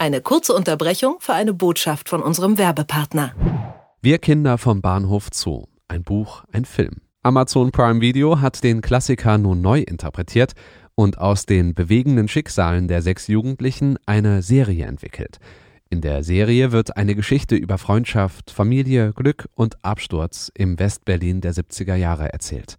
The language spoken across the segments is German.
Eine kurze Unterbrechung für eine Botschaft von unserem Werbepartner. Wir Kinder vom Bahnhof Zoo. Ein Buch, ein Film. Amazon Prime Video hat den Klassiker nun neu interpretiert und aus den bewegenden Schicksalen der sechs Jugendlichen eine Serie entwickelt. In der Serie wird eine Geschichte über Freundschaft, Familie, Glück und Absturz im Westberlin der 70er Jahre erzählt.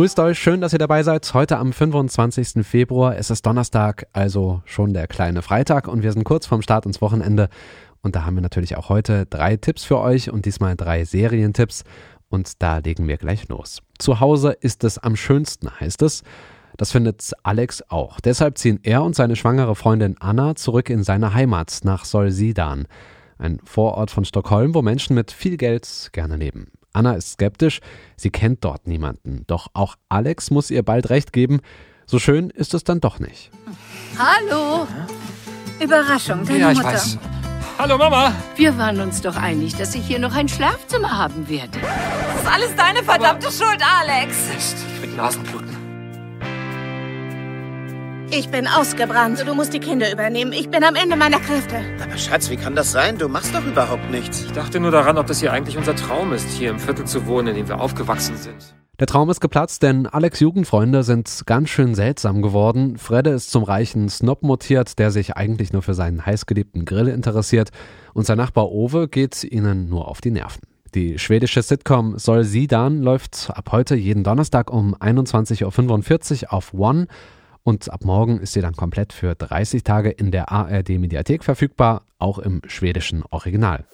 Grüßt euch, schön, dass ihr dabei seid. Heute am 25. Februar. Es ist Donnerstag, also schon der kleine Freitag und wir sind kurz vorm Start ins Wochenende. Und da haben wir natürlich auch heute drei Tipps für euch und diesmal drei Serientipps. Und da legen wir gleich los. Zu Hause ist es am schönsten, heißt es. Das findet Alex auch. Deshalb ziehen er und seine schwangere Freundin Anna zurück in seine Heimat nach Solsidan, ein Vorort von Stockholm, wo Menschen mit viel Geld gerne leben. Anna ist skeptisch, sie kennt dort niemanden. Doch auch Alex muss ihr bald recht geben, so schön ist es dann doch nicht. Hallo! Überraschung, deine ja, ich Mutter. weiß. Hallo Mama! Wir waren uns doch einig, dass ich hier noch ein Schlafzimmer haben werde. Das ist alles deine verdammte Schuld, Alex. Mist, ich krieg Nasenbluten. Ich bin ausgebrannt. Du musst die Kinder übernehmen. Ich bin am Ende meiner Kräfte. Aber Schatz, wie kann das sein? Du machst doch überhaupt nichts. Ich dachte nur daran, ob das hier eigentlich unser Traum ist, hier im Viertel zu wohnen, in dem wir aufgewachsen sind. Der Traum ist geplatzt, denn Alex Jugendfreunde sind ganz schön seltsam geworden. Fredde ist zum reichen Snob mutiert, der sich eigentlich nur für seinen heißgeliebten Grill interessiert. Und sein Nachbar Owe geht ihnen nur auf die Nerven. Die schwedische Sitcom Soll sie dann läuft ab heute jeden Donnerstag um 21.45 Uhr auf One. Und ab morgen ist sie dann komplett für 30 Tage in der ARD Mediathek verfügbar, auch im schwedischen Original.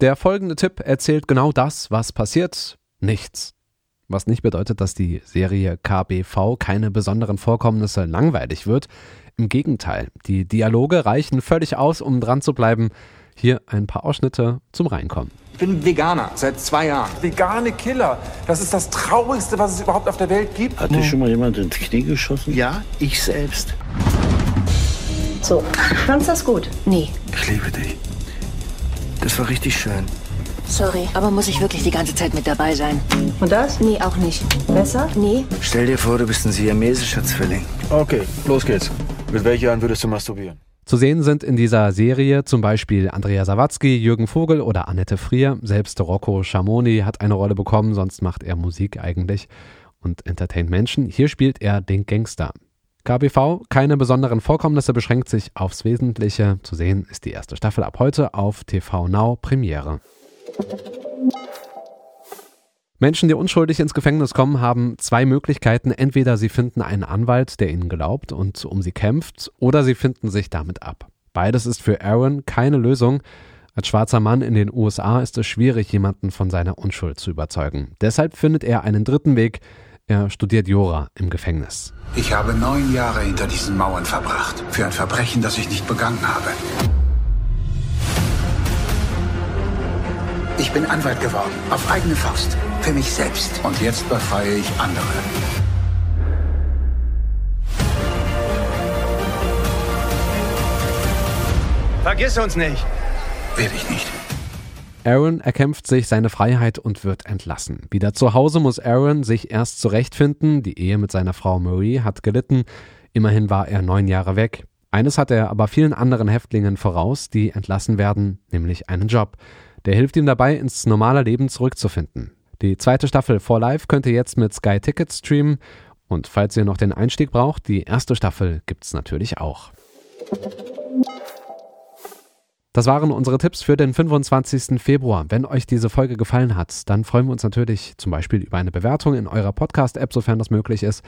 Der folgende Tipp erzählt genau das, was passiert. Nichts. Was nicht bedeutet, dass die Serie KBV keine besonderen Vorkommnisse langweilig wird. Im Gegenteil, die Dialoge reichen völlig aus, um dran zu bleiben. Hier ein paar Ausschnitte zum Reinkommen. Ich bin Veganer seit zwei Jahren. Vegane Killer. Das ist das Traurigste, was es überhaupt auf der Welt gibt. Hat dir schon mal jemand ins Knie geschossen? Ja, ich selbst. So, fandst das gut? Nee. Ich liebe dich. Das war richtig schön. Sorry, aber muss ich wirklich die ganze Zeit mit dabei sein? Und das? Nee, auch nicht. Besser? Nee. Stell dir vor, du bist ein siamesischer Zwilling. Okay, los geht's. Mit welcher Hand würdest du masturbieren? Zu sehen sind in dieser Serie zum Beispiel Andrea Sawatzki, Jürgen Vogel oder Annette Frier. Selbst Rocco Schamoni hat eine Rolle bekommen, sonst macht er Musik eigentlich und entertaint Menschen. Hier spielt er den Gangster. KBV, keine besonderen Vorkommnisse, beschränkt sich aufs Wesentliche. Zu sehen ist die erste Staffel ab heute auf TV Now Premiere. Menschen, die unschuldig ins Gefängnis kommen, haben zwei Möglichkeiten. Entweder sie finden einen Anwalt, der ihnen glaubt und um sie kämpft, oder sie finden sich damit ab. Beides ist für Aaron keine Lösung. Als schwarzer Mann in den USA ist es schwierig, jemanden von seiner Unschuld zu überzeugen. Deshalb findet er einen dritten Weg. Er studiert Jura im Gefängnis. Ich habe neun Jahre hinter diesen Mauern verbracht. Für ein Verbrechen, das ich nicht begangen habe. Ich bin Anwalt geworden. Auf eigene Faust. Für mich selbst. Und jetzt befreie ich andere. Vergiss uns nicht. Werde ich nicht. Aaron erkämpft sich seine Freiheit und wird entlassen. Wieder zu Hause muss Aaron sich erst zurechtfinden. Die Ehe mit seiner Frau Marie hat gelitten. Immerhin war er neun Jahre weg. Eines hat er aber vielen anderen Häftlingen voraus, die entlassen werden, nämlich einen Job. Der hilft ihm dabei, ins normale Leben zurückzufinden. Die zweite Staffel For Life könnt ihr jetzt mit Sky Tickets streamen. Und falls ihr noch den Einstieg braucht, die erste Staffel gibt's natürlich auch. Das waren unsere Tipps für den 25. Februar. Wenn euch diese Folge gefallen hat, dann freuen wir uns natürlich zum Beispiel über eine Bewertung in eurer Podcast-App, sofern das möglich ist.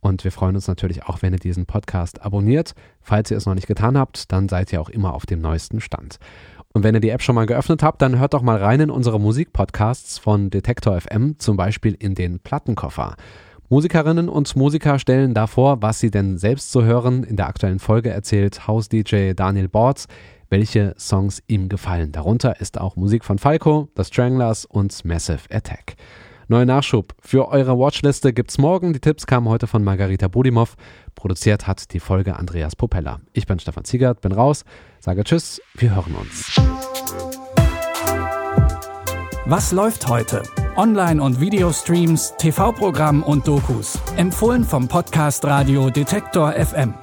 Und wir freuen uns natürlich auch, wenn ihr diesen Podcast abonniert. Falls ihr es noch nicht getan habt, dann seid ihr auch immer auf dem neuesten Stand. Und wenn ihr die App schon mal geöffnet habt, dann hört doch mal rein in unsere Musikpodcasts von Detektor FM, zum Beispiel in den Plattenkoffer. Musikerinnen und Musiker stellen davor, was sie denn selbst so hören. In der aktuellen Folge erzählt House-DJ Daniel Bortz, welche Songs ihm gefallen. Darunter ist auch Musik von Falco, The Stranglers und Massive Attack. Neuer Nachschub. Für eure Watchliste gibt's morgen. Die Tipps kamen heute von Margarita Budimov. Produziert hat die Folge Andreas Popella. Ich bin Stefan Ziegert, bin raus, sage Tschüss, wir hören uns. Was läuft heute? Online- und Videostreams, TV-Programm und Dokus. Empfohlen vom Podcast Radio Detektor FM.